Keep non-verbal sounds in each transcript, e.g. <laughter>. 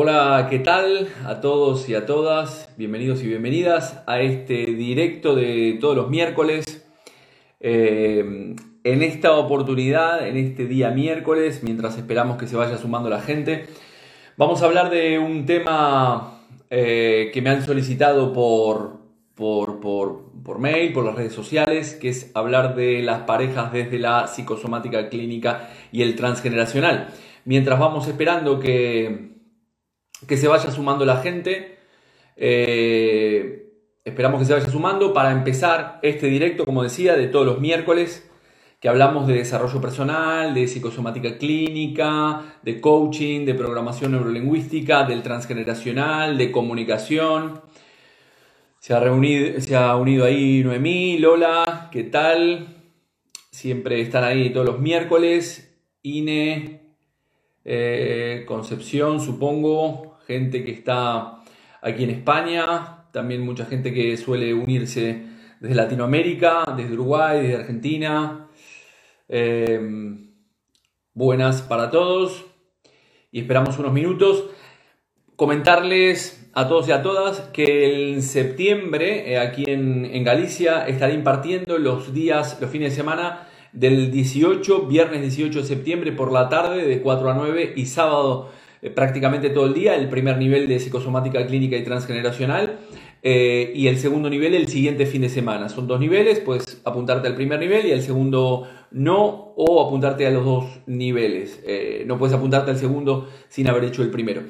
Hola, ¿qué tal a todos y a todas? Bienvenidos y bienvenidas a este directo de todos los miércoles. Eh, en esta oportunidad, en este día miércoles, mientras esperamos que se vaya sumando la gente, vamos a hablar de un tema eh, que me han solicitado por, por, por mail, por las redes sociales, que es hablar de las parejas desde la psicosomática clínica y el transgeneracional. Mientras vamos esperando que que se vaya sumando la gente. Eh, esperamos que se vaya sumando para empezar este directo, como decía, de todos los miércoles, que hablamos de desarrollo personal, de psicosomática clínica, de coaching, de programación neurolingüística, del transgeneracional, de comunicación. Se ha, reunido, se ha unido ahí Noemí, Lola, ¿qué tal? Siempre están ahí todos los miércoles. Ine, eh, Concepción, supongo, gente que está aquí en España, también mucha gente que suele unirse desde Latinoamérica, desde Uruguay, desde Argentina. Eh, buenas para todos y esperamos unos minutos. Comentarles a todos y a todas que en septiembre, eh, aquí en, en Galicia, estaré impartiendo los días, los fines de semana, del 18, viernes 18 de septiembre por la tarde de 4 a 9 y sábado eh, prácticamente todo el día, el primer nivel de psicosomática clínica y transgeneracional eh, y el segundo nivel el siguiente fin de semana. Son dos niveles, puedes apuntarte al primer nivel y al segundo no o apuntarte a los dos niveles. Eh, no puedes apuntarte al segundo sin haber hecho el primero.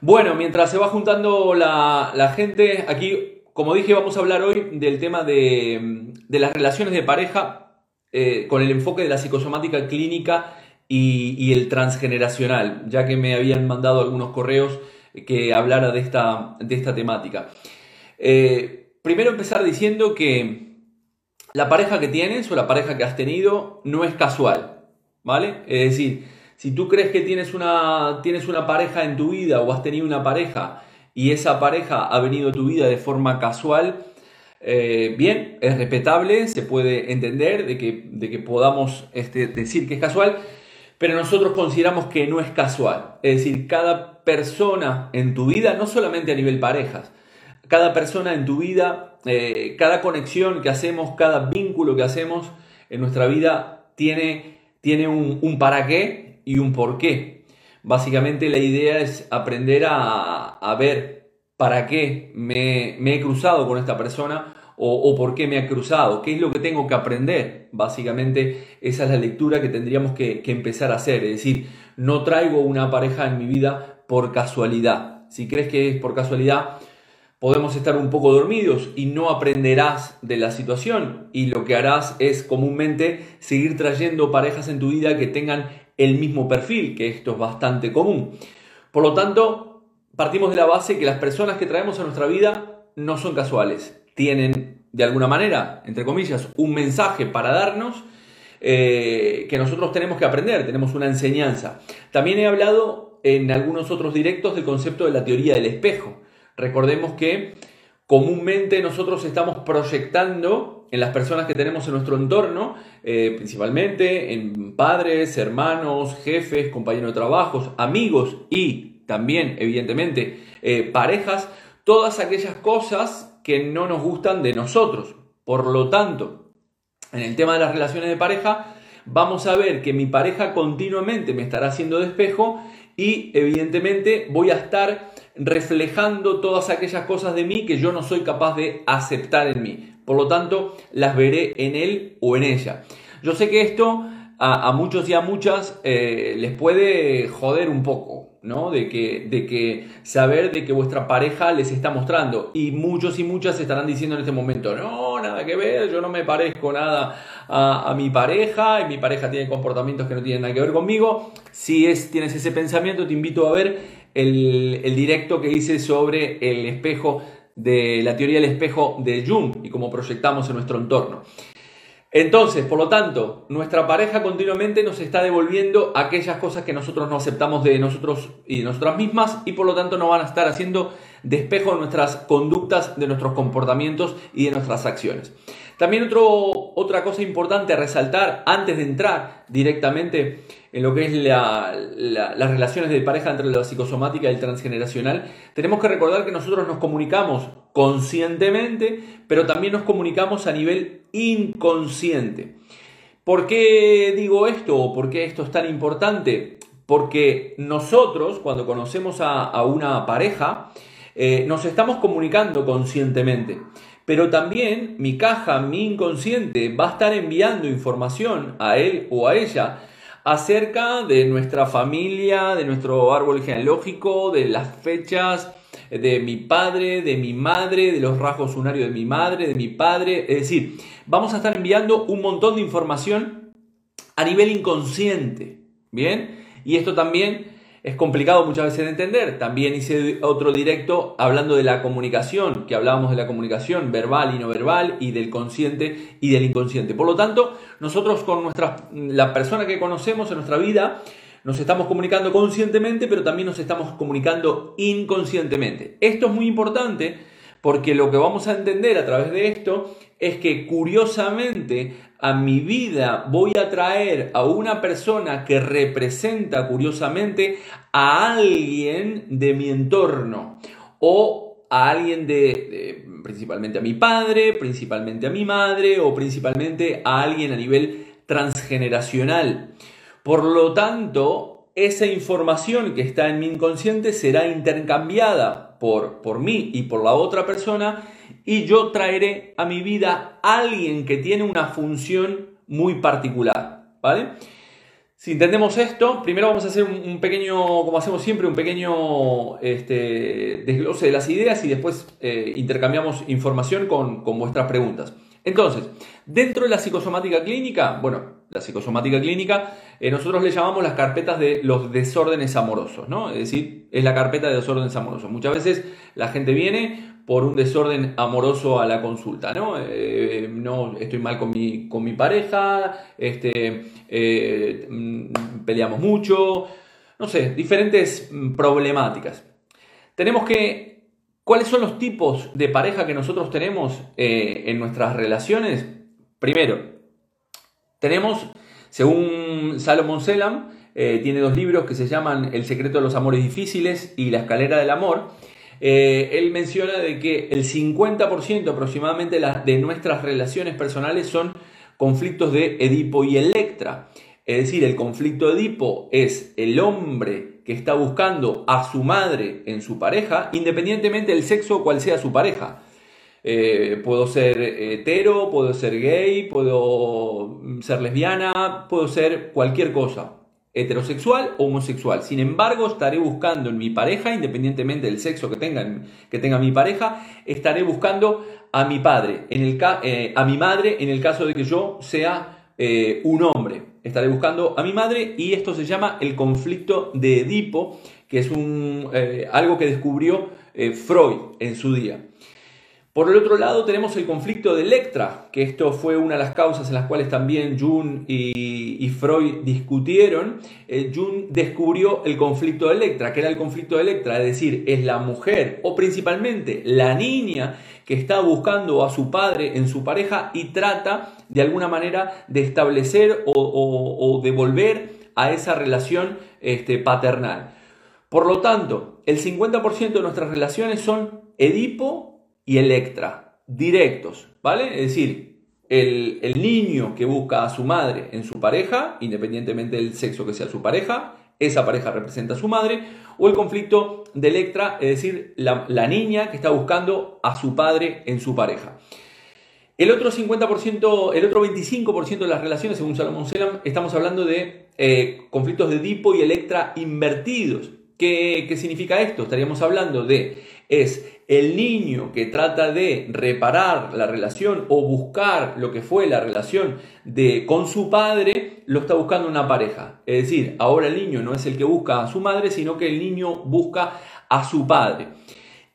Bueno, mientras se va juntando la, gente, aquí, como dije, vamos a hablar hoy del tema de, de las relaciones de pareja con el enfoque de la psicosomática clínica y, el transgeneracional, ya que me habían mandado algunos correos que hablara de esta, de esta temática. Eh, primero empezar diciendo que la pareja que tienes o la pareja que has tenido no es casual, ¿vale? Es decir, si tú crees que tienes una, tienes una pareja en tu vida o has tenido una pareja y esa pareja ha venido a tu vida de forma casual, eh, bien, es respetable, se puede entender de que, de que podamos este, decir que es casual, pero nosotros consideramos que no es casual. Es decir, cada persona en tu vida, no solamente a nivel parejas, cada persona en tu vida, eh, cada conexión que hacemos, cada vínculo que hacemos en nuestra vida tiene, tiene un, para qué y un por qué. Básicamente la idea es aprender a, a ver para qué me, he cruzado con esta persona o, por qué me ha cruzado, qué es lo que tengo que aprender. Básicamente esa es la lectura que tendríamos que, empezar a hacer. Es decir, no traigo una pareja en mi vida por casualidad. Si crees que es por casualidad, podemos estar un poco dormidos y no aprenderás de la situación y lo que harás es comúnmente seguir trayendo parejas en tu vida que tengan el mismo perfil, que esto es bastante común. Por lo tanto, partimos de la base que las personas que traemos a nuestra vida no son casuales. Tienen, de alguna manera, entre comillas, un mensaje para darnos eh, que nosotros tenemos que aprender, tenemos una enseñanza. También he hablado en algunos otros directos del concepto de la teoría del espejo. Recordemos que comúnmente nosotros estamos proyectando en las personas que tenemos en nuestro entorno, eh, principalmente en padres, hermanos, jefes, compañeros de trabajo, amigos y también, evidentemente, eh, parejas, todas aquellas cosas que no nos gustan de nosotros. Por lo tanto, en el tema de las relaciones de pareja, vamos a ver que mi pareja continuamente me estará haciendo despejo y evidentemente voy a estar reflejando todas aquellas cosas de mí que yo no soy capaz de aceptar en mí. Por lo tanto, las veré en él o en ella. Yo sé que esto a, muchos y a muchas eh, les puede joder un poco, ¿no? De que, de que saber de que vuestra pareja les está mostrando. Y muchos y muchas estarán diciendo en este momento, no, nada que ver, yo no me parezco nada a, mi pareja, y mi pareja tiene comportamientos que no tienen nada que ver conmigo. Si es, tienes ese pensamiento, te invito a ver el, el directo que hice sobre el espejo de la teoría del espejo de Jung y cómo proyectamos en nuestro entorno. Entonces, por lo tanto, nuestra pareja continuamente nos está devolviendo aquellas cosas que nosotros no aceptamos de nosotros y de nosotras mismas y por lo tanto no van a estar haciendo despejo de nuestras conductas, de nuestros comportamientos y de nuestras acciones. También otra cosa importante a resaltar antes de entrar directamente en lo que es las relaciones de pareja entre la psicosomática y el transgeneracional, tenemos que recordar que nosotros nos comunicamos conscientemente, pero también nos comunicamos a nivel inconsciente. ¿Por qué digo esto o por qué esto es tan importante? Porque nosotros, cuando conocemos a, una pareja, eh, nos estamos comunicando conscientemente. Pero también mi caja, mi inconsciente, va a estar enviando información a él o a ella acerca de nuestra familia, de nuestro árbol genealógico, de las fechas de mi padre, de mi madre, de los rasgos unarios de mi madre, de mi padre. Es decir, vamos a estar enviando un montón de información a nivel inconsciente. ¿Bien? Y esto también es complicado muchas veces de entender. También hice otro directo hablando de la comunicación, que hablábamos de la comunicación verbal y no verbal y del consciente y del inconsciente. Por lo tanto, nosotros con nuestra, la persona que conocemos en nuestra vida, nos estamos comunicando conscientemente, pero también nos estamos comunicando inconscientemente. Esto es muy importante porque lo que vamos a entender a través de esto es que curiosamente a mi vida voy a traer a una persona que representa curiosamente a alguien de mi entorno o a alguien de, principalmente a mi padre, principalmente a mi madre o principalmente a alguien a nivel transgeneracional. Por lo tanto, esa información que está en mi inconsciente será intercambiada por, por mí y por la otra persona y yo traeré a mi vida a alguien que tiene una función muy particular, ¿vale? Si entendemos esto, primero vamos a hacer un, pequeño, como hacemos siempre, un pequeño este, desglose de las ideas y después eh, intercambiamos información con, con vuestras preguntas. Entonces, dentro de la psicosomática clínica, bueno, la psicosomática clínica, eh, nosotros le llamamos las carpetas de los desórdenes amorosos, ¿no? Es decir, es la carpeta de desórdenes amorosos. Muchas veces la gente viene por un desorden amoroso a la consulta, ¿no? Eh, no estoy mal con mi, con mi pareja, este, eh, mm, peleamos mucho, no sé, diferentes mm, problemáticas. Tenemos que, ¿cuáles son los tipos de pareja que nosotros tenemos eh, en nuestras relaciones? Primero, tenemos, según Salomon Selam, tiene dos libros que se llaman El secreto de los amores difíciles y La escalera del amor, eh, él menciona de que el 50% aproximadamente de nuestras relaciones personales son conflictos de Edipo y Electra. Es decir, el conflicto de Edipo es el hombre que está buscando a su madre en su pareja, independientemente del sexo cual sea su pareja. Eh, puedo ser hetero, puedo ser gay, puedo ser lesbiana, puedo ser cualquier cosa heterosexual o homosexual. Sin embargo, estaré buscando en mi pareja, independientemente del sexo que tenga, que tenga mi pareja, estaré buscando a mi padre, en el, eh, a mi madre en el caso de que yo sea eh, un hombre. Estaré buscando a mi madre y esto se llama el conflicto de Edipo, que es un, algo que descubrió Freud en su día. Por el otro lado tenemos el conflicto de Electra, que esto fue una de las causas en las cuales también Jung y, Freud discutieron. Eh, Jung descubrió el conflicto de Electra, que era el conflicto de Electra, es decir, es la mujer o principalmente la niña que está buscando a su padre en su pareja y trata de alguna manera de establecer o, de volver a esa relación este, paternal. Por lo tanto, el 50% de nuestras relaciones son Edipo y Electra, directos, ¿vale? Es decir, el, niño que busca a su madre en su pareja, independientemente del sexo que sea su pareja, esa pareja representa a su madre, o el conflicto de Electra, es decir, la, niña que está buscando a su padre en su pareja. El otro 50%, el otro 25% de las relaciones, según Salomón Selam, estamos hablando de eh, conflictos de Edipo y Electra invertidos. ¿Qué, ¿Qué significa esto? Estaríamos hablando de es el niño que trata de reparar la relación o buscar lo que fue la relación de con su padre, lo está buscando una pareja. Es decir, ahora el niño no es el que busca a su madre, sino que el niño busca a su padre.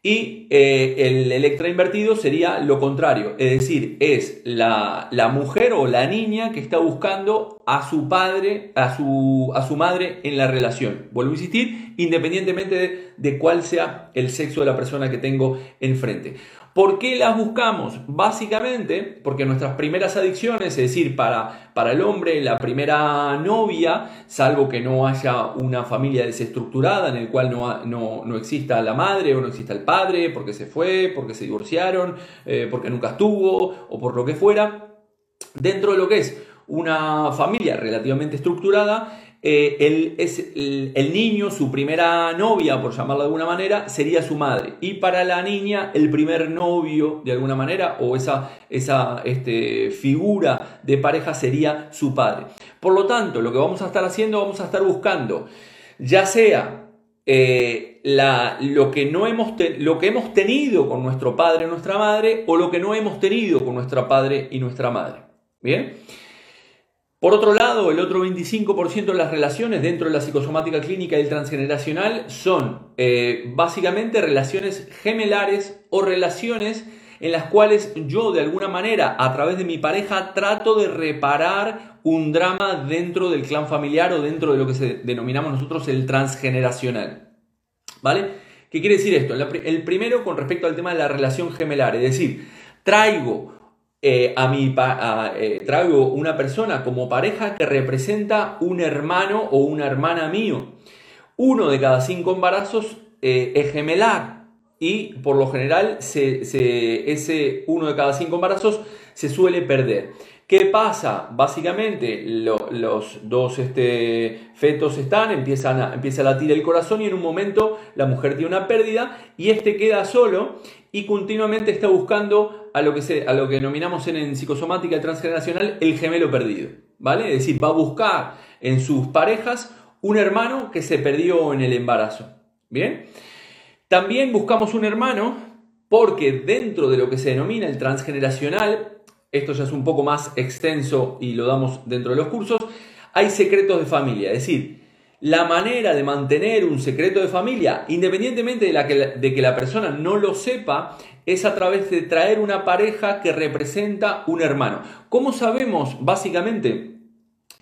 Y eh, el electra invertido sería lo contrario, es decir, es la, mujer o la niña que está buscando a su padre, a su, a su madre en la relación. Vuelvo a insistir, independientemente de, de, cuál sea el sexo de la persona que tengo enfrente. ¿Por qué las buscamos? Básicamente porque nuestras primeras adicciones, es decir, para, para el hombre, la primera novia, salvo que no haya una familia desestructurada en el cual no, no, exista la madre o no exista el padre, porque se fue, porque se divorciaron, eh, porque nunca estuvo o por lo que fuera, dentro de lo que es una familia relativamente estructurada, eh, el, es el, niño, su primera novia, por llamarlo de alguna manera, sería su madre. Y para la niña, el primer novio, de alguna manera, o esa, esa este, figura de pareja sería su padre. Por lo tanto, lo que vamos a estar haciendo, vamos a estar buscando, ya sea eh, la, lo, que no hemos lo que hemos tenido con nuestro padre y nuestra madre, o lo que no hemos tenido con nuestro padre y nuestra madre. Bien. Por otro lado, el otro 25% de las relaciones dentro de la psicosomática clínica y transgeneracional son eh, básicamente relaciones gemelares o relaciones en las cuales yo de alguna manera a través de mi pareja trato de reparar un drama dentro del clan familiar o dentro de lo que denominamos nosotros el transgeneracional. ¿Vale? ¿Qué quiere decir esto? El primero con respecto al tema de la relación gemelar, es decir, traigo eh, a mi eh, traigo una persona como pareja que representa un hermano o una hermana mío. Uno de cada cinco embarazos eh, es gemelar y por lo general ese uno de cada cinco embarazos se suele perder. ¿Qué pasa? Básicamente los dos este, fetos están, empiezan a, empieza a latir el corazón y en un momento la mujer tiene una pérdida y este queda solo y continuamente está buscando a lo que, se, a lo que denominamos en, psicosomática transgeneracional el gemelo perdido. ¿Vale? Es decir, va a buscar en sus parejas un hermano que se perdió en el embarazo. ¿Bien? También buscamos un hermano porque dentro de lo que se denomina el transgeneracional, esto ya es un poco más extenso y lo damos dentro de los cursos, hay secretos de familia. Es decir, la manera de mantener un secreto de familia, independientemente de, que, de que la persona no lo sepa, es a través de traer una pareja que representa un hermano. ¿Cómo sabemos, básicamente,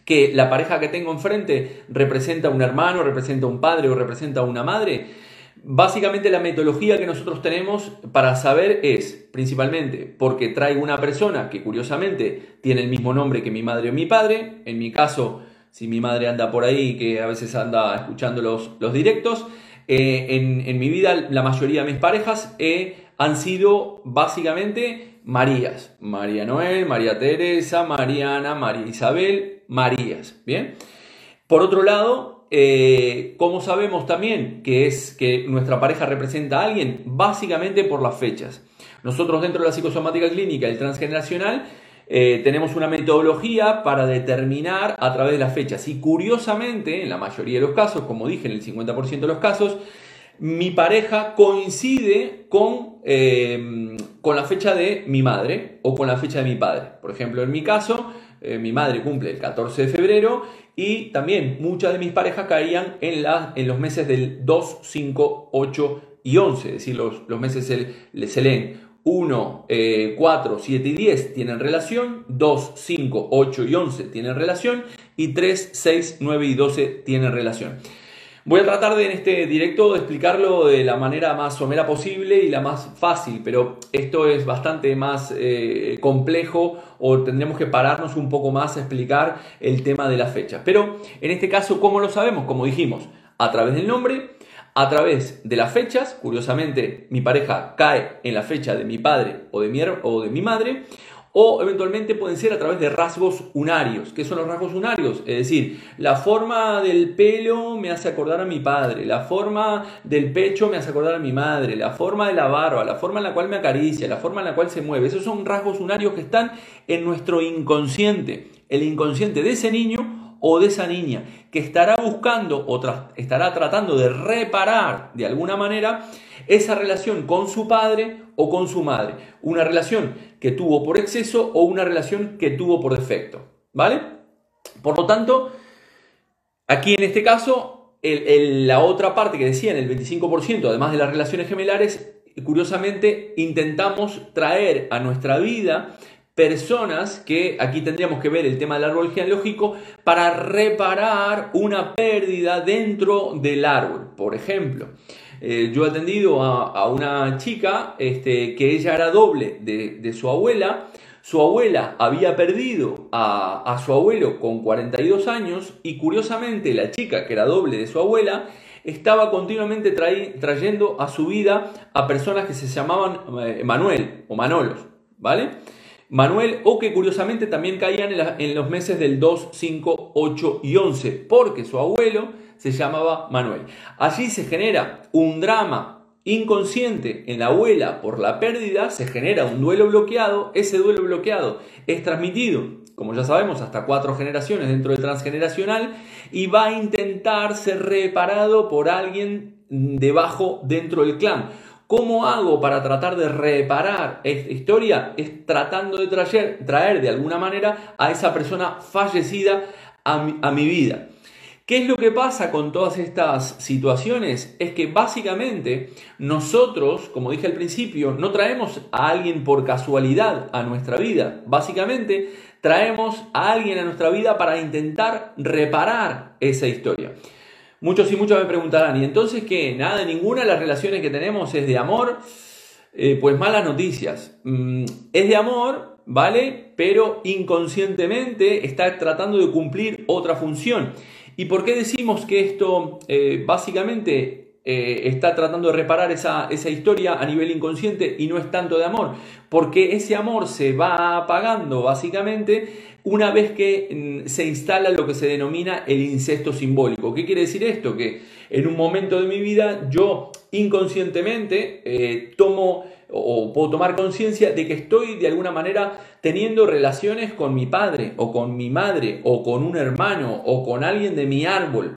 que la pareja que tengo enfrente representa un hermano, representa un padre o representa una madre? Básicamente la metodología que nosotros tenemos para saber es, principalmente, porque traigo una persona que curiosamente tiene el mismo nombre que mi madre o mi padre, en mi caso si mi madre anda por ahí, que a veces anda escuchando los, los directos. Eh, en, mi vida la mayoría de mis parejas eh, han sido básicamente Marías. María Noel, María Teresa, Mariana, María Isabel, Marías. Bien. Por otro lado, eh, ¿cómo sabemos también que es que nuestra pareja representa a alguien? Básicamente por las fechas. Nosotros dentro de la psicosomática clínica, el transgeneracional, eh, tenemos una metodología para determinar a través de las fechas. Y curiosamente, en la mayoría de los casos, como dije, en el 50% de los casos, mi pareja coincide con, eh, con la fecha de mi madre o con la fecha de mi padre. Por ejemplo, en mi caso, eh, mi madre cumple el 14 de febrero y también muchas de mis parejas caían en, en los meses del 2, 5, 8 y 11, es decir, los, los meses se, se leen 1, 4, 7 y 10 tienen relación, 2, 5, 8 y 11 tienen relación y 3, 6, 9 y 12 tienen relación. Voy a tratar de en este directo de explicarlo de la manera más somera posible y la más fácil, pero esto es bastante más eh, complejo o tendremos que pararnos un poco más a explicar el tema de las fechas. Pero en este caso, ¿cómo lo sabemos? Como dijimos, a través del nombre, a través de las fechas, curiosamente mi pareja cae en la fecha de mi padre o de mi, o de mi madre, o eventualmente pueden ser a través de rasgos unarios. ¿Qué son los rasgos unarios? Es decir, la forma del pelo me hace acordar a mi padre, la forma del pecho me hace acordar a mi madre, la forma de la barba, la forma en la cual me acaricia, la forma en la cual se mueve. Esos son rasgos unarios que están en nuestro inconsciente. El inconsciente de ese niño o de esa niña que estará buscando o estará tratando de reparar de alguna manera esa relación con su padre o con su madre. Una relación que tuvo por exceso o una relación que tuvo por defecto. ¿Vale? Por lo tanto, aquí en este caso, la otra parte que decía en el 25%, además de las relaciones gemelares, curiosamente intentamos traer a nuestra vida personas que aquí tendríamos que ver el tema del árbol genealógico para reparar una pérdida dentro del árbol. Por ejemplo, Eh, yo he atendido a, una chica este, que ella era doble de, su abuela. Su abuela había perdido a, su abuelo con 42 años y curiosamente la chica que era doble de su abuela estaba continuamente trayendo a su vida a personas que se llamaban eh, Manuel o Manolos, ¿vale? Manuel o que curiosamente también caían en, los meses del 2, 5, 8 y 11, porque su abuelo se llamaba Manuel. Allí se genera un drama inconsciente en la abuela por la pérdida, se genera un duelo bloqueado, ese duelo bloqueado es transmitido, como ya sabemos, hasta cuatro generaciones dentro del transgeneracional y va a intentar ser reparado por alguien debajo dentro del clan. ¿Cómo hago para tratar de reparar esta historia? Es tratando de traer, traer de alguna manera a esa persona fallecida a mi, a mi vida. ¿Qué es lo que pasa con todas estas situaciones? Es que básicamente nosotros, como dije al principio, no traemos a alguien por casualidad a nuestra vida. Básicamente traemos a alguien a nuestra vida para intentar reparar esa historia. Muchos y muchas me preguntarán, ¿y entonces qué? Nada, ninguna de las relaciones que tenemos es de amor. Eh, pues malas noticias. Mm, es de amor, ¿vale? Pero inconscientemente está tratando de cumplir otra función. ¿Y por qué decimos que esto eh, básicamente eh, está tratando de reparar esa, esa, historia a nivel inconsciente y no es tanto de amor? Porque ese amor se va apagando básicamente una vez que mm, se instala lo que se denomina el incesto simbólico. ¿Qué quiere decir esto? Que en un momento de mi vida yo inconscientemente eh, tomo o puedo tomar conciencia de que estoy de alguna manera teniendo relaciones con mi padre o con mi madre o con un hermano o con alguien de mi árbol.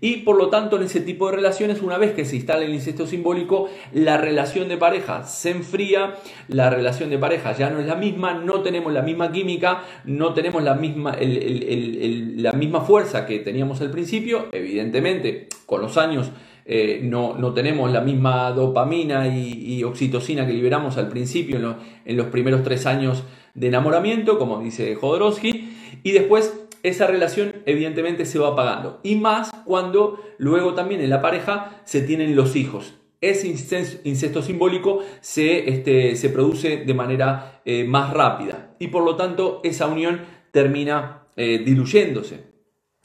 Y por lo tanto en ese tipo de relaciones, una vez que se instala el incesto simbólico, la relación de pareja se enfría, la relación de pareja ya no es la misma, no tenemos la misma química, no tenemos la misma, la misma fuerza que teníamos al principio, evidentemente con los años eh, no, no, tenemos la misma dopamina y, oxitocina que liberamos al principio en, los primeros tres años de enamoramiento, como dice Jodorowsky, y después esa relación evidentemente se va apagando. Y más cuando luego también en la pareja se tienen los hijos. Ese incesto simbólico se, este, se produce de manera eh, más rápida y por lo tanto esa unión termina eh, diluyéndose.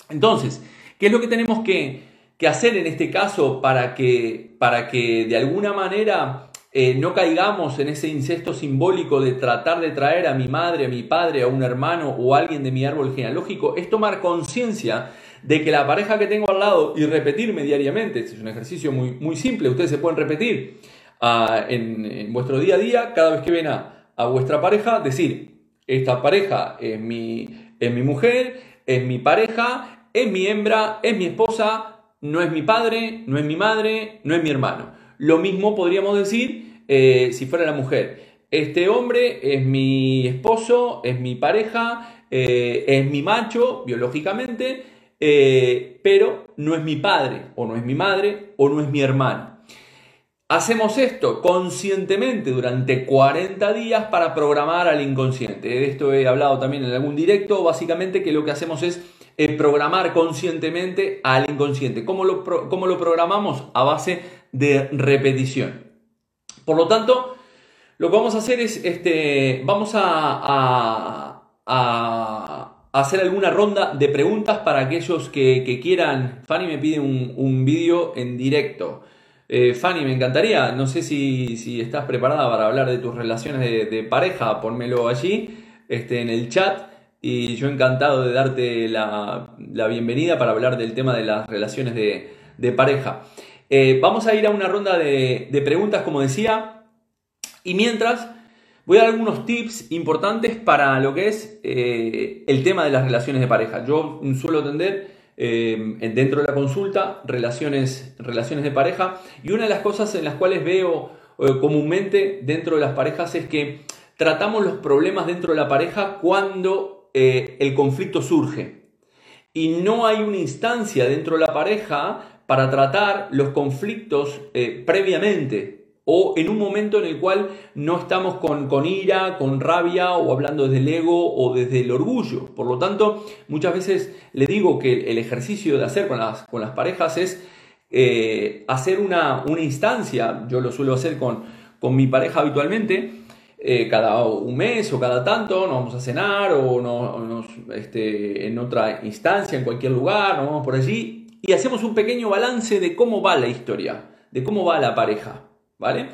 Entonces, ¿qué es lo que tenemos que, que hacer en este caso para que, para que de alguna manera eh, no caigamos en ese incesto simbólico de tratar de traer a mi madre, a mi padre, a un hermano o a alguien de mi árbol genealógico, es tomar conciencia de que la pareja que tengo al lado y repetirme diariamente, este es un ejercicio muy, muy simple, ustedes se pueden repetir ah, en, vuestro día a día, cada vez que ven a, vuestra pareja, decir, esta pareja es mi, es mi mujer, es mi pareja, es mi hembra, es mi esposa, no es mi padre, no es mi madre, no es mi hermano. Lo mismo podríamos decir eh, si fuera la mujer. Este hombre es mi esposo, es mi pareja, eh, es mi macho biológicamente, eh, pero no es mi padre, o no es mi madre, o no es mi hermano. Hacemos esto conscientemente durante 40 días para programar al inconsciente. De esto he hablado también en algún directo. Básicamente que lo que hacemos es programar conscientemente al inconsciente. ¿Cómo lo, ¿Cómo lo programamos? A base de repetición. Por lo tanto, lo que vamos a hacer es, este, vamos a, hacer alguna ronda de preguntas para aquellos que, quieran. Fanny me pide un, vídeo en directo. Eh, Fanny, me encantaría, no sé si, estás preparada para hablar de tus relaciones de, pareja, ponmelo allí este, en el chat y yo encantado de darte la, bienvenida para hablar del tema de las relaciones de, de pareja. Eh, vamos a ir a una ronda de, preguntas, como decía, y mientras voy a dar algunos tips importantes para lo que es eh, el tema de las relaciones de pareja. Yo suelo atender eh, dentro de la consulta relaciones, relaciones de pareja y una de las cosas en las cuales veo comúnmente dentro de las parejas es que tratamos los problemas dentro de la pareja cuando el conflicto surge. Y no hay una instancia dentro de la pareja para tratar los conflictos eh, previamente o en un momento en el cual no estamos con, con, ira, con rabia o hablando desde el ego o desde el orgullo. Por lo tanto, muchas veces le digo que el ejercicio de hacer con las, con las parejas es eh, hacer una, una, instancia, yo lo suelo hacer con, con mi pareja habitualmente, eh, cada un mes o cada tanto nos vamos a cenar o nos, este, en otra instancia, en cualquier lugar, nos vamos por allí y hacemos un pequeño balance de cómo va la historia, de cómo va la pareja, ¿vale?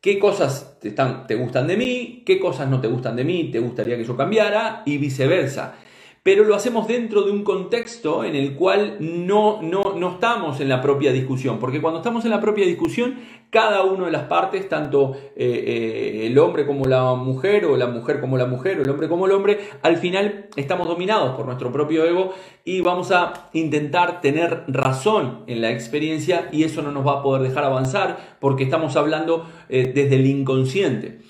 ¿Qué cosas te, están, te gustan de mí? ¿Qué cosas no te gustan de mí? ¿Te gustaría que yo cambiara? Y viceversa pero lo hacemos dentro de un contexto en el cual no, no, no, estamos en la propia discusión, porque cuando estamos en la propia discusión, cada una de las partes, tanto eh, eh, el hombre como la mujer, o la mujer como la mujer, o el hombre como el hombre, al final estamos dominados por nuestro propio ego y vamos a intentar tener razón en la experiencia y eso no nos va a poder dejar avanzar porque estamos hablando eh, desde el inconsciente.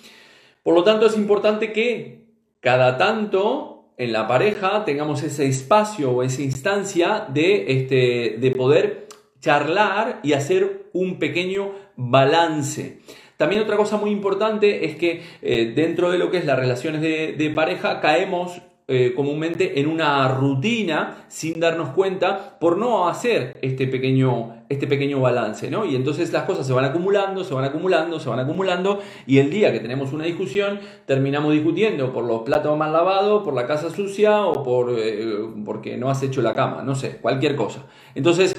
Por lo tanto, es importante que cada tanto en la pareja tengamos ese espacio o esa instancia de, este, de poder charlar y hacer un pequeño balance. También otra cosa muy importante es que eh, dentro de lo que es las relaciones de, pareja caemos eh, comúnmente en una rutina sin darnos cuenta por no hacer este pequeño, este pequeño balance, ¿no? Y entonces las cosas se van acumulando, se van acumulando, se van acumulando y el día que tenemos una discusión terminamos discutiendo por los platos mal lavados, por la casa sucia o por, eh, porque no has hecho la cama, no sé, cualquier cosa. Entonces,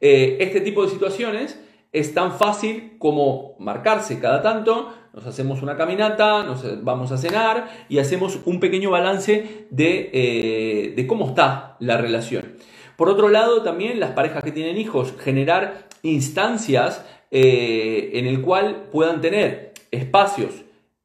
eh, este tipo de situaciones es tan fácil como marcarse cada tanto, nos hacemos una caminata, nos vamos a cenar y hacemos un pequeño balance de, eh, de cómo está la relación. Por otro lado, también las parejas que tienen hijos, generar instancias eh, en el cual puedan tener espacios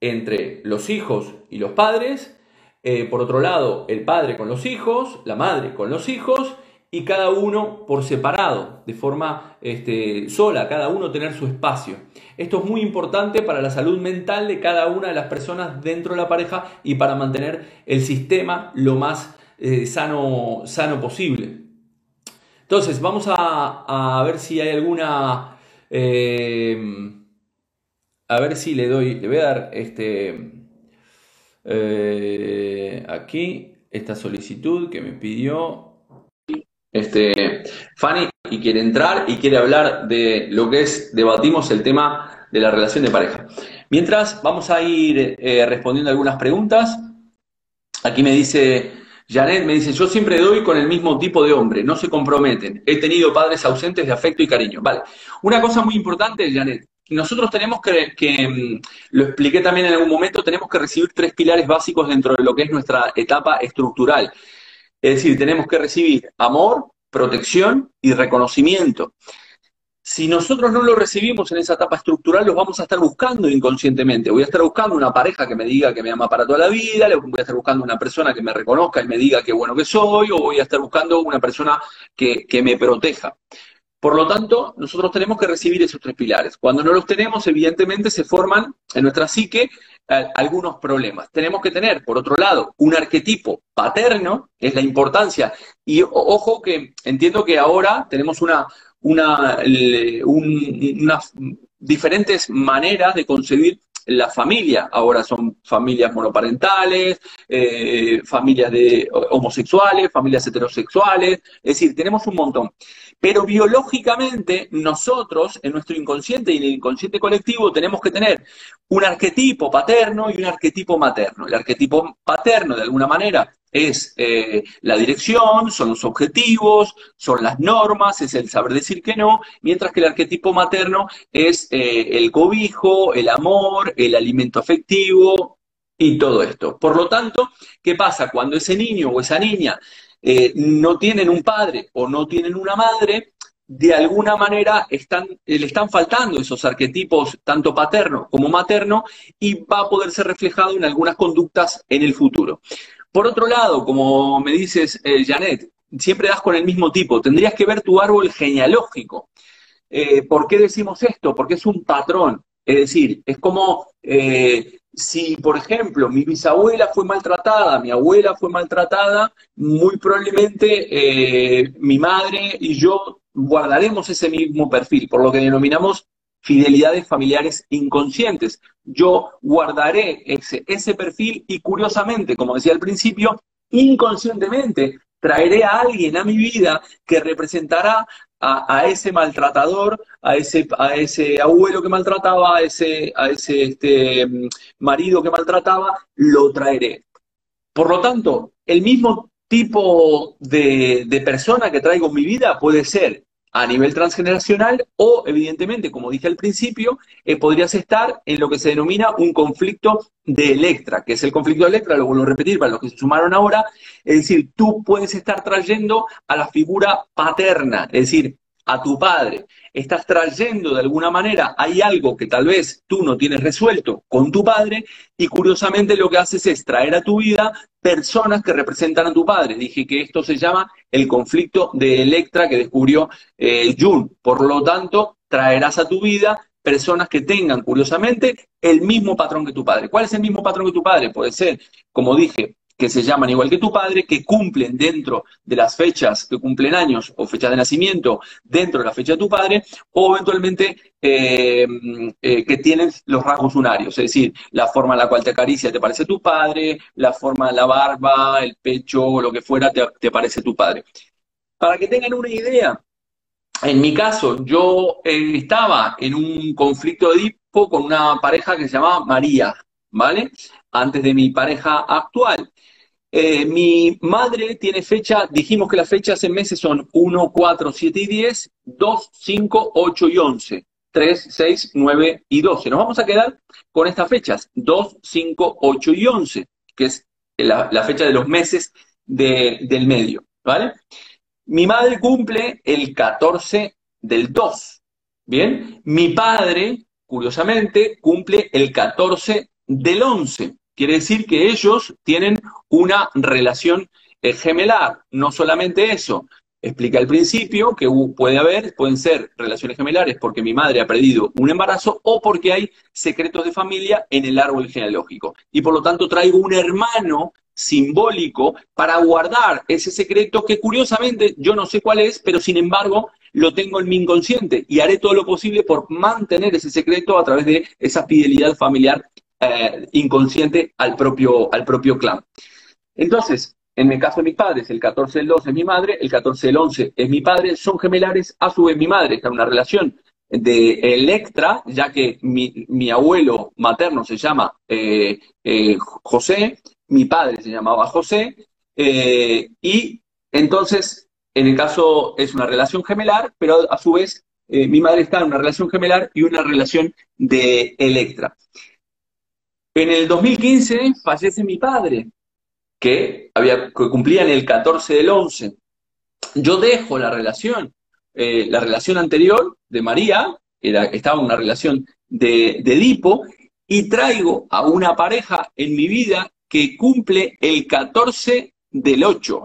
entre los hijos y los padres. Eh, por otro lado, el padre con los hijos, la madre con los hijos y cada uno por separado, de forma este, sola, cada uno tener su espacio. Esto es muy importante para la salud mental de cada una de las personas dentro de la pareja y para mantener el sistema lo más eh, sano, sano posible. Entonces, vamos a, ver si hay alguna... Eh, a ver si le doy, le voy a dar este, eh, aquí esta solicitud que me pidió este, Fanny y quiere entrar y quiere hablar de lo que es, debatimos el tema de la relación de pareja. Mientras, vamos a ir eh, respondiendo algunas preguntas. Aquí me dice Janet, me dice, yo siempre doy con el mismo tipo de hombre, no se comprometen. He tenido padres ausentes de afecto y cariño. Vale, una cosa muy importante, Janet, nosotros tenemos que, mm, lo expliqué también en algún momento, tenemos que recibir tres pilares básicos dentro de lo que es nuestra etapa estructural. Es decir, tenemos que recibir amor, protección y reconocimiento. Si nosotros no lo recibimos en esa etapa estructural, los vamos a estar buscando inconscientemente. Voy a estar buscando una pareja que me diga que me ama para toda la vida, voy a estar buscando una persona que me reconozca y me diga qué bueno que soy, o voy a estar buscando una persona que, que me proteja. Por lo tanto, nosotros tenemos que recibir esos tres pilares. Cuando no los tenemos, evidentemente se forman en nuestra psique eh, algunos problemas. Tenemos que tener, por otro lado, un arquetipo paterno, es la importancia. Y ojo que entiendo que ahora tenemos una, una, unas diferentes maneras de concebir la familia. Ahora son familias monoparentales, eh, familias de homosexuales, familias heterosexuales, es decir, tenemos un montón. Pero biológicamente nosotros, en nuestro inconsciente y en el inconsciente colectivo, tenemos que tener un arquetipo paterno y un arquetipo materno. El arquetipo paterno, de alguna manera, es eh, la dirección, son los objetivos, son las normas, es el saber decir que no, mientras que el arquetipo materno es eh, el cobijo, el amor, el alimento afectivo y todo esto. Por lo tanto, ¿qué pasa? Cuando ese niño o esa niña eh, no tienen un padre o no tienen una madre, de alguna manera le están faltando esos arquetipos, tanto paterno como materno, y va a poder ser reflejado en algunas conductas en el futuro. Por otro lado, como me dices, eh, Janet, siempre das con el mismo tipo. Tendrías que ver tu árbol genealógico. Eh, ¿Por qué decimos esto? Porque es un patrón. Es decir, es como eh, si, por ejemplo, mi bisabuela fue maltratada, mi abuela fue maltratada, muy probablemente mi madre y yo guardaremos ese mismo perfil, por lo que denominamos fidelidades familiares inconscientes. Yo guardaré ese, ese perfil y curiosamente, como decía al principio, inconscientemente traeré a alguien a mi vida que representará a, ese maltratador, a ese, a ese abuelo que maltrataba, a ese, a ese este, marido que maltrataba, lo traeré. Por lo tanto, el mismo tipo de, de persona que traigo en mi vida puede ser a nivel transgeneracional o, evidentemente, como dije al principio, eh, podrías estar en lo que se denomina un conflicto de Electra, que es el conflicto de Electra, lo vuelvo a repetir para los que se sumaron ahora, es decir, tú puedes estar trayendo a la figura paterna, es decir, a tu padre, estás trayendo de alguna manera, hay algo que tal vez tú no tienes resuelto con tu padre y curiosamente lo que haces es traer a tu vida personas que representan a tu padre. Dije que esto se llama el conflicto de Electra que descubrió eh. Por lo tanto, traerás a tu vida personas que tengan, curiosamente, el mismo patrón que tu padre. ¿Cuál es el mismo patrón que tu padre? Puede ser, como dije, que se llaman igual que tu padre, que cumplen dentro de las fechas que cumplen años o fechas de nacimiento dentro de la fecha de tu padre, o eventualmente eh, eh, que tienen los rasgos unarios, es decir, la forma en la cual te acaricia te parece tu padre, la forma de la barba, el pecho o lo que fuera te, parece tu padre. Para que tengan una idea, en mi caso, yo eh, estaba en un conflicto de Edipo con una pareja que se llamaba María, ¿vale? Antes de mi pareja actual. Eh, mi madre tiene fecha, dijimos que las fechas en meses son 1, 4, 7 y 10, 2, 5, 8 y 11, 3, 6, 9 y 12. Nos vamos a quedar con estas fechas, 2, 5, 8 y 11, que es la, fecha de los meses del medio, ¿vale? Mi madre cumple el 14 del 2, ¿bien? Mi padre, curiosamente, cumple el 14 del 11. Quiere decir que ellos tienen una relación eh, gemelar. No solamente eso, explica al principio que puede haber, pueden ser relaciones gemelares porque mi madre ha perdido un embarazo o porque hay secretos de familia en el árbol genealógico. Y por lo tanto traigo un hermano simbólico para guardar ese secreto que curiosamente yo no sé cuál es, pero sin embargo lo tengo en mi inconsciente y haré todo lo posible por mantener ese secreto a través de esa fidelidad familiar eh, inconsciente al propio, al propio clan. Entonces, en el caso de mis padres, el 14 del 12 es mi madre, el 14 del 11 es mi padre, son gemelares, a su vez mi madre está en una relación de Electra, ya que mi, abuelo materno se llama eh, eh, José, mi padre se llamaba José, y entonces, en el caso es una relación gemelar, pero a su vez mi madre está en una relación gemelar y una relación de Electra. En el 2015 fallece mi padre, que, había, cumplía en el 14 del 11. Yo dejo la relación. Eh, la relación anterior de María, era, estaba en una relación de, de Edipo, y traigo a una pareja en mi vida que cumple el 14 del 8.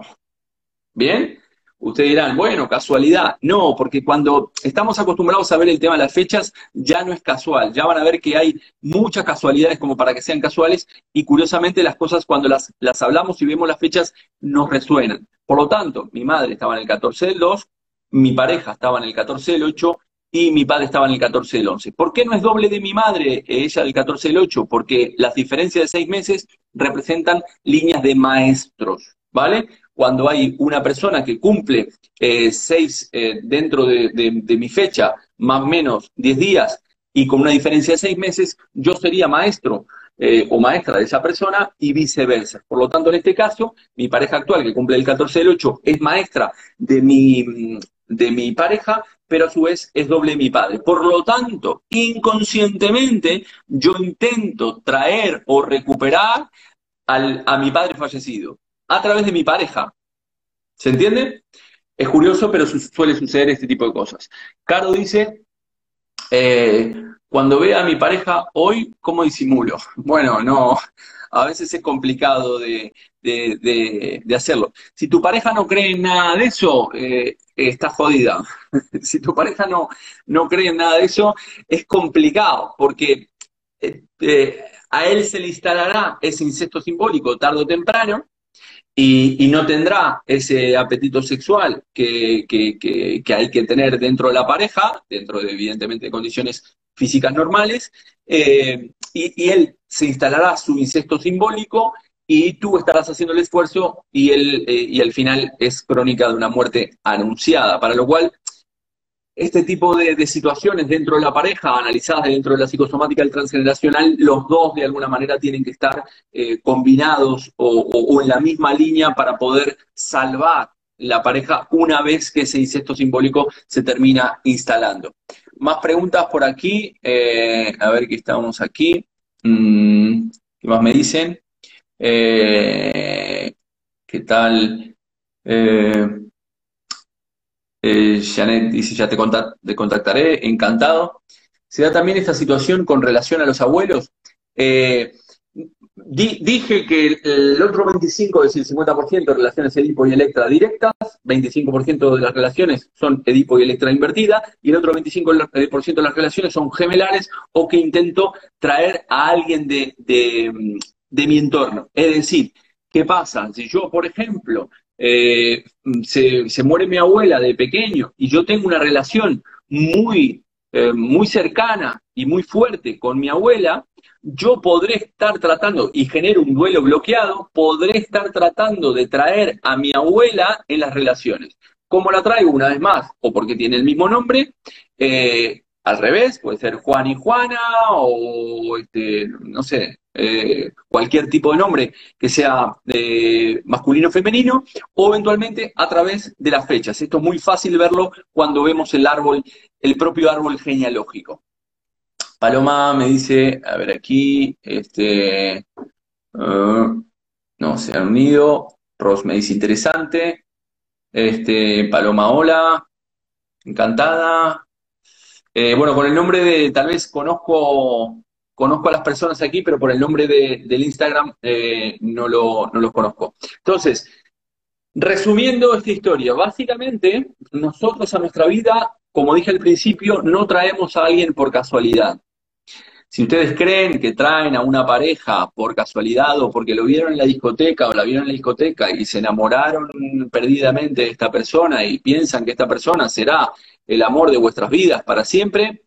¿Bien? Ustedes dirán, bueno, casualidad. No, porque cuando estamos acostumbrados a ver el tema de las fechas, ya no es casual. Ya van a ver que hay muchas casualidades como para que sean casuales y curiosamente las cosas cuando las, las hablamos y vemos las fechas nos resuenan. Por lo tanto, mi madre estaba en el 14 del 2, mi pareja estaba en el 14 del 8 y mi padre estaba en el 14 del 11. ¿Por qué no es doble de mi madre, ella del 14 del 8? Porque las diferencias de seis meses representan líneas de maestros, ¿vale? Cuando hay una persona que cumple eh, seis eh, dentro de, mi fecha, más o menos diez días, y con una diferencia de seis meses, yo sería maestro eh, o maestra de esa persona y viceversa. Por lo tanto, en este caso, mi pareja actual, que cumple el 14 del 8, es maestra de mi, de mi pareja, pero a su vez es doble mi padre. Por lo tanto, inconscientemente, yo intento traer o recuperar al, a mi padre fallecido a través de mi pareja. ¿Se entiende? Es curioso, pero suele suceder este tipo de cosas. Caro dice, eh, cuando vea a mi pareja hoy, ¿cómo disimulo? <laughs> Bueno, no, a veces es complicado de, hacerlo. Si tu pareja no cree en nada de eso, eh, está jodida. <laughs> si tu pareja no, no cree en nada de eso, es complicado, porque eh, a él se le instalará ese incesto simbólico tarde o temprano, y, no tendrá ese apetito sexual que, hay que tener dentro de la pareja, dentro de, evidentemente, condiciones físicas normales, eh, y, él se instalará su incesto simbólico y tú estarás haciendo el esfuerzo y, el, eh, y al final es crónica de una muerte anunciada, para lo cual este tipo de, situaciones dentro de la pareja, analizadas dentro de la psicosomática del transgeneracional, los dos de alguna manera tienen que estar eh, combinados o, en la misma línea para poder salvar la pareja una vez que ese incesto simbólico se termina instalando. Más preguntas por aquí, eh, a ver qué estamos aquí. Mm, ¿Qué más me dicen? Eh, ¿Qué tal? Eh, Janet dice, ya te, contactaré, encantado. Se da también esta situación con relación a los abuelos. Eh, dije que el, otro 25, es el 50% de relaciones Edipo y Electra directas, 25% de las relaciones son Edipo y Electra invertida, y el otro 25% de las relaciones son gemelares o que intento traer a alguien de, de mi entorno. Es decir, ¿qué pasa? Si yo, por ejemplo, eh, se, muere mi abuela de pequeño y yo tengo una relación muy, eh, muy cercana y muy fuerte con mi abuela, yo podré estar tratando, y genero un duelo bloqueado, podré estar tratando de traer a mi abuela en las relaciones. ¿Cómo la traigo? Una vez más, o porque tiene el mismo nombre, eh, al revés, puede ser Juan y Juana, o este, no sé, eh, cualquier tipo de nombre que sea eh, masculino o femenino, o eventualmente a través de las fechas. Esto es muy fácil verlo cuando vemos el árbol, el propio árbol genealógico. Paloma me dice, a ver aquí, este, uh, no, se han unido. Ross me dice interesante. Este, Paloma, hola, encantada. Eh, bueno, con el nombre de, tal vez conozco conozco a las personas aquí, pero por el nombre del Instagram eh, no, lo, no los conozco. Entonces, resumiendo esta historia, básicamente nosotros a nuestra vida, como dije al principio, no traemos a alguien por casualidad. Si ustedes creen que traen a una pareja por casualidad o porque lo vieron en la discoteca o la vieron en la discoteca y se enamoraron perdidamente de esta persona y piensan que esta persona será el amor de vuestras vidas para siempre,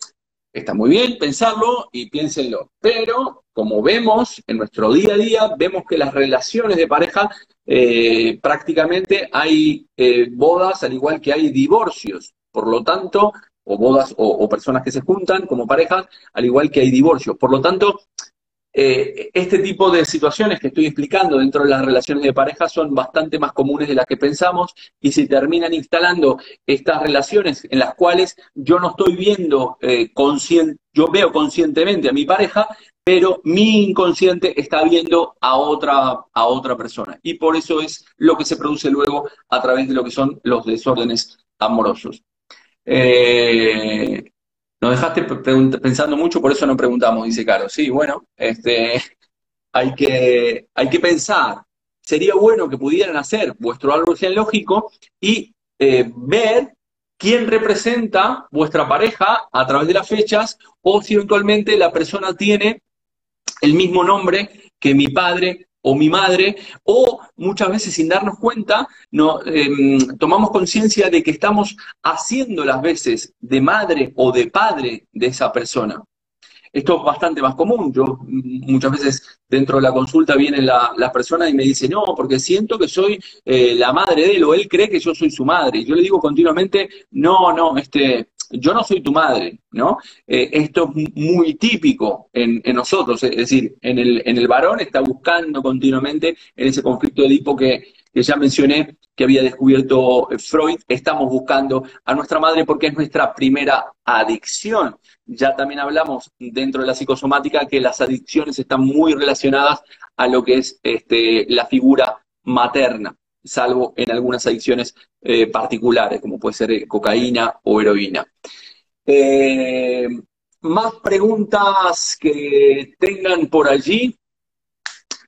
Está muy bien pensarlo y piénsenlo, pero como vemos en nuestro día a día, vemos que las relaciones de pareja eh, prácticamente hay eh, bodas al igual que hay divorcios. Por lo tanto, o bodas o, personas que se juntan como parejas, al igual que hay divorcios. Por lo tanto, eh, este tipo de situaciones que estoy explicando dentro de las relaciones de pareja son bastante más comunes de las que pensamos y se terminan instalando estas relaciones en las cuales yo no estoy viendo eh, yo veo conscientemente a mi pareja, pero mi inconsciente está viendo a otra, a otra persona. Y por eso es lo que se produce luego a través de lo que son los desórdenes amorosos. Eh, nos dejaste pensando mucho, por eso no preguntamos, dice Caro. Sí, bueno, este, <laughs> hay, que, hay que pensar. Sería bueno que pudieran hacer vuestro árbol genealógico y eh, ver quién representa vuestra pareja a través de las fechas o si eventualmente la persona tiene el mismo nombre que mi padre o mi madre, o muchas veces sin darnos cuenta, no, em, tomamos conciencia de que estamos haciendo las veces de madre o de padre de esa persona. Esto es bastante más común. Yo mm, muchas veces dentro de la consulta vienen las personas y me dicen, no, porque siento que soy eh, la madre de él o él cree que yo soy su madre. Y yo le digo continuamente, no, no, este, yo no soy tu madre, ¿no? Eh, esto es muy típico en, nosotros, es decir, en el, en el varón está buscando continuamente en ese conflicto de Edipo que, ya mencioné, que había descubierto Freud, estamos buscando a nuestra madre porque es nuestra primera adicción. Ya también hablamos dentro de la psicosomática que las adicciones están muy relacionadas a lo que es este, la figura materna salvo en algunas adicciones eh, particulares, como puede ser eh, cocaína o heroína. Eh, más preguntas que tengan por allí.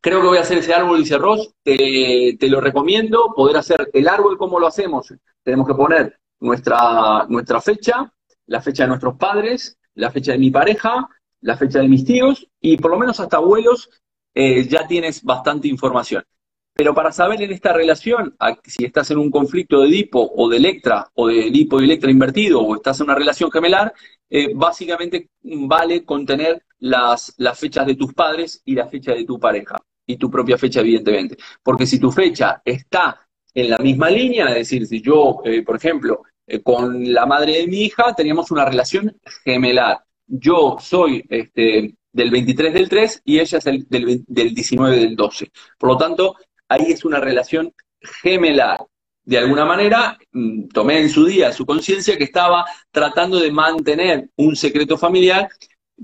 Creo que voy a hacer ese árbol, dice Ross. te lo recomiendo, poder hacer el árbol como lo hacemos. Tenemos que poner nuestra, nuestra fecha, la fecha de nuestros padres, la fecha de mi pareja, la fecha de mis tíos y por lo menos hasta abuelos ya tienes bastante información. Pero para saber en esta relación, si estás en un conflicto de Edipo o de Electra, o de Edipo y Electra invertido, o estás en una relación gemelar, eh, básicamente vale contener las, las fechas de tus padres y la fecha de tu pareja. y tu propia fecha, evidentemente. Porque si tu fecha está en la misma línea, es decir, si yo, eh, por ejemplo, eh, con la madre de mi hija teníamos una relación gemelar. Yo soy este, del 23 del 3 y ella es del, del 19 del 12. Por lo tanto, ahí es una relación gemelar. De alguna manera, mm, tomé en su día su conciencia que estaba tratando de mantener un secreto familiar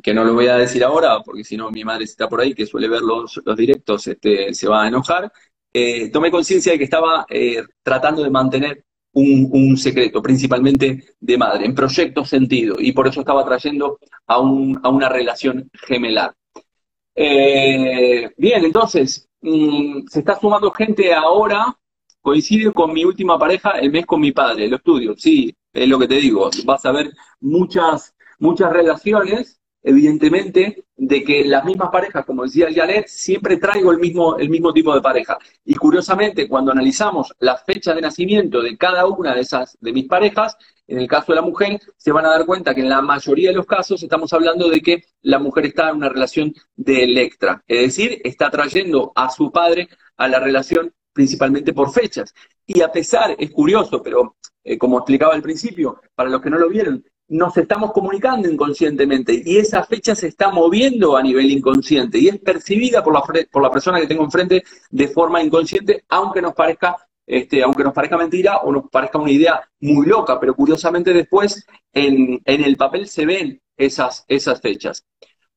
que no lo voy a decir ahora, porque si no mi madre está por ahí, que suele ver los, directos, este, se va a enojar, eh, tomé conciencia de que estaba eh, tratando de mantener un, secreto, principalmente de madre, en proyecto sentido, y por eso estaba trayendo a, una relación gemelar. Eh, bien, entonces, se está sumando gente ahora, coincide con mi última pareja el mes con mi padre, lo estudio, sí, es lo que te digo, vas a ver muchas, muchas relaciones evidentemente, de que las mismas parejas, como decía Janet, siempre traigo el mismo, el mismo tipo de pareja. Y curiosamente, cuando analizamos la fecha de nacimiento de cada una de esas, de mis parejas, en el caso de la mujer, se van a dar cuenta que en la mayoría de los casos estamos hablando de que la mujer está en una relación de Electra, es decir, está trayendo a su padre a la relación principalmente por fechas. Y a pesar, es curioso, pero eh, como explicaba al principio, para los que no lo vieron, nos estamos comunicando inconscientemente y esa fecha se está moviendo a nivel inconsciente y es percibida por la, por la persona que tengo enfrente de forma inconsciente, aunque nos parezca este, aunque nos parezca mentira o nos parezca una idea muy loca, pero curiosamente después en, el papel se ven esas, esas fechas.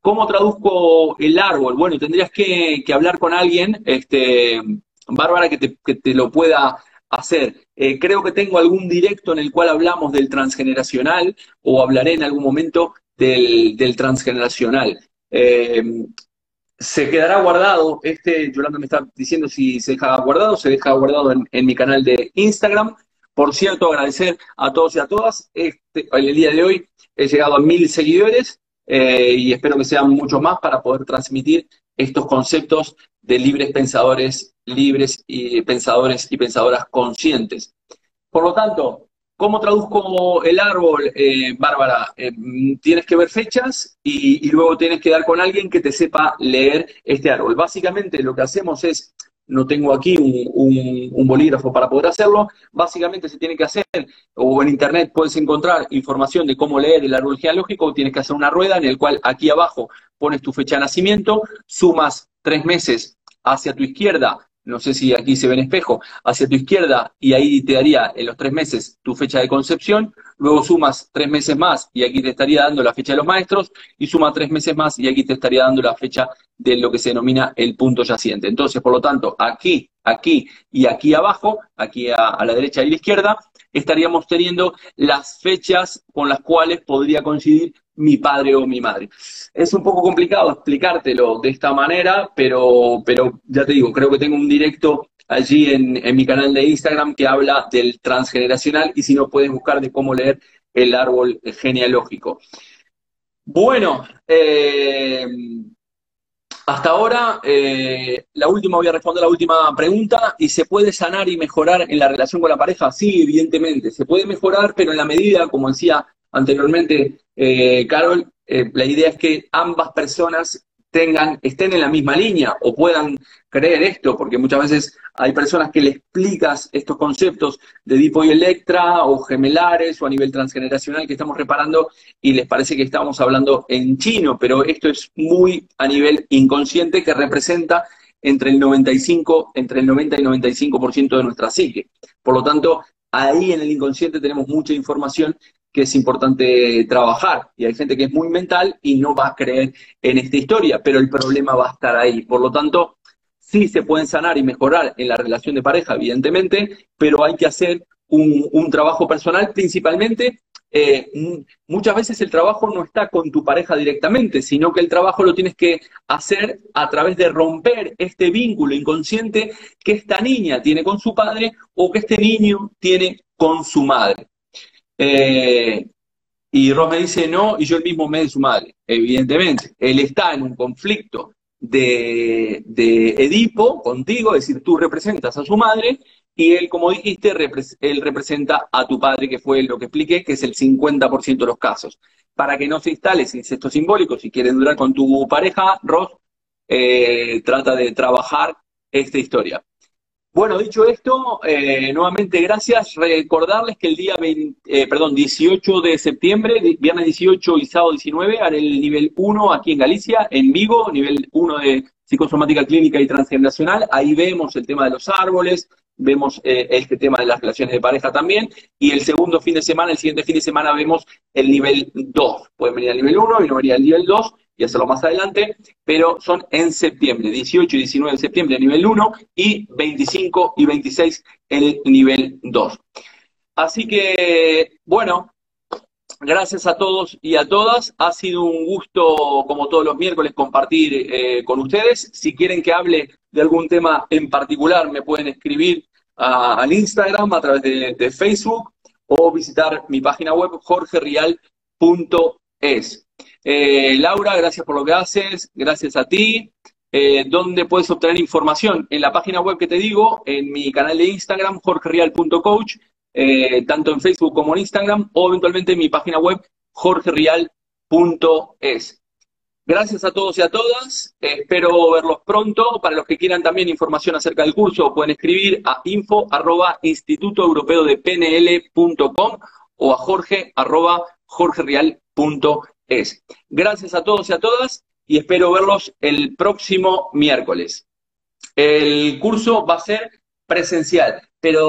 ¿Cómo traduzco el árbol? Bueno, tendrías que, hablar con alguien, este, Bárbara, que te, que te lo pueda hacer. Eh, creo que tengo algún directo en el cual hablamos del transgeneracional o hablaré en algún momento del, transgeneracional. Eh, se quedará guardado, este, Yolanda me está diciendo si se deja guardado, se deja guardado en, mi canal de Instagram. Por cierto, agradecer a todos y a todas. Este, el día de hoy he llegado a mil seguidores eh, y espero que sean muchos más para poder transmitir estos conceptos de libres pensadores, libres y pensadores y pensadoras conscientes. Por lo tanto, ¿cómo traduzco el árbol, eh, Bárbara? Eh, tienes que ver fechas y, luego tienes que dar con alguien que te sepa leer este árbol. Básicamente lo que hacemos es, no tengo aquí un, bolígrafo para poder hacerlo, básicamente se tiene que hacer, o en internet puedes encontrar información de cómo leer el árbol geológico, o tienes que hacer una rueda en el cual aquí abajo pones tu fecha de nacimiento, sumas tres meses hacia tu izquierda, no sé si aquí se ve en espejo, hacia tu izquierda y ahí te daría en los tres meses tu fecha de concepción, luego sumas tres meses más y aquí te estaría dando la fecha de los maestros y suma tres meses más y aquí te estaría dando la fecha de lo que se denomina el punto yaciente. Entonces, por lo tanto, aquí, aquí y aquí abajo, aquí a, a la derecha y a la izquierda, estaríamos teniendo las fechas con las cuales podría coincidir mi padre o mi madre. Es un poco complicado explicártelo de esta manera, pero, pero ya te digo, creo que tengo un directo allí en, mi canal de Instagram que habla del transgeneracional y si no puedes buscar de cómo leer el árbol genealógico. Bueno, eh, hasta ahora, eh, la última, voy a responder la última pregunta, ¿y se puede sanar y mejorar en la relación con la pareja? Sí, evidentemente, se puede mejorar, pero en la medida, como decía anteriormente eh, Carol, la idea es que ambas personas tengan, estén en la misma línea o puedan creer esto, porque muchas veces hay personas que le explicas estos conceptos de Dipo y Electra o gemelares o a nivel transgeneracional que estamos reparando y les parece que estamos hablando en chino, pero esto es muy a nivel inconsciente que representa entre el 95, entre el 90 y 95% de nuestra psique. Por lo tanto, ahí en el inconsciente tenemos mucha información que es importante trabajar. Y hay gente que es muy mental y no va a creer en esta historia, pero el problema va a estar ahí. Por lo tanto, sí se pueden sanar y mejorar en la relación de pareja, evidentemente, pero hay que hacer un, trabajo personal, principalmente. Eh, muchas veces el trabajo no está con tu pareja directamente, sino que el trabajo lo tienes que hacer a través de romper este vínculo inconsciente que esta niña tiene con su padre o que este niño tiene con su madre. Eh, y Ross me dice no, y yo el mismo me de su madre, evidentemente. Él está en un conflicto de, Edipo contigo, es decir, tú representas a su madre, y él, como dijiste, él representa a tu padre, que fue lo que expliqué, que es el 50% de los casos. Para que no se instale sin incesto simbólico, si quieres durar con tu pareja, Ross, eh, trata de trabajar esta historia. Bueno, dicho esto, eh, nuevamente gracias. Recordarles que el día eh, perdón, 18 de septiembre, viernes 18 y sábado 19, haré el nivel 1 aquí en Galicia, en Vigo, nivel 1 de psicosomática clínica y transgeneracional. Ahí vemos el tema de los árboles, vemos eh, este tema de las relaciones de pareja también. Y el segundo fin de semana, el siguiente fin de semana, vemos el nivel 2. Pueden venir al nivel 1 y no venir al nivel 2 y hacerlo más adelante, pero son en septiembre, 18 y 19 de septiembre el nivel 1 y 25 y 26 el nivel 2. Así que, bueno, gracias a todos y a todas. Ha sido un gusto, como todos los miércoles, compartir eh, con ustedes. Si quieren que hable de algún tema en particular, me pueden escribir al Instagram, a través de, de Facebook, o visitar mi página web jorgerial.es. Eh, Laura, gracias por lo que haces, gracias a ti. Eh, ¿Dónde puedes obtener información? En la página web que te digo, en mi canal de Instagram, jorgereal.coach, eh, tanto en Facebook como en Instagram, o eventualmente en mi página web, jorgereal.es. Gracias a todos y a todas. espero verlos pronto. Para los que quieran también información acerca del curso, pueden escribir a info instituto europeo de pnl.com o a jorge arroba Gracias a todos y a todas y espero verlos el próximo miércoles. El curso va a ser presencial, pero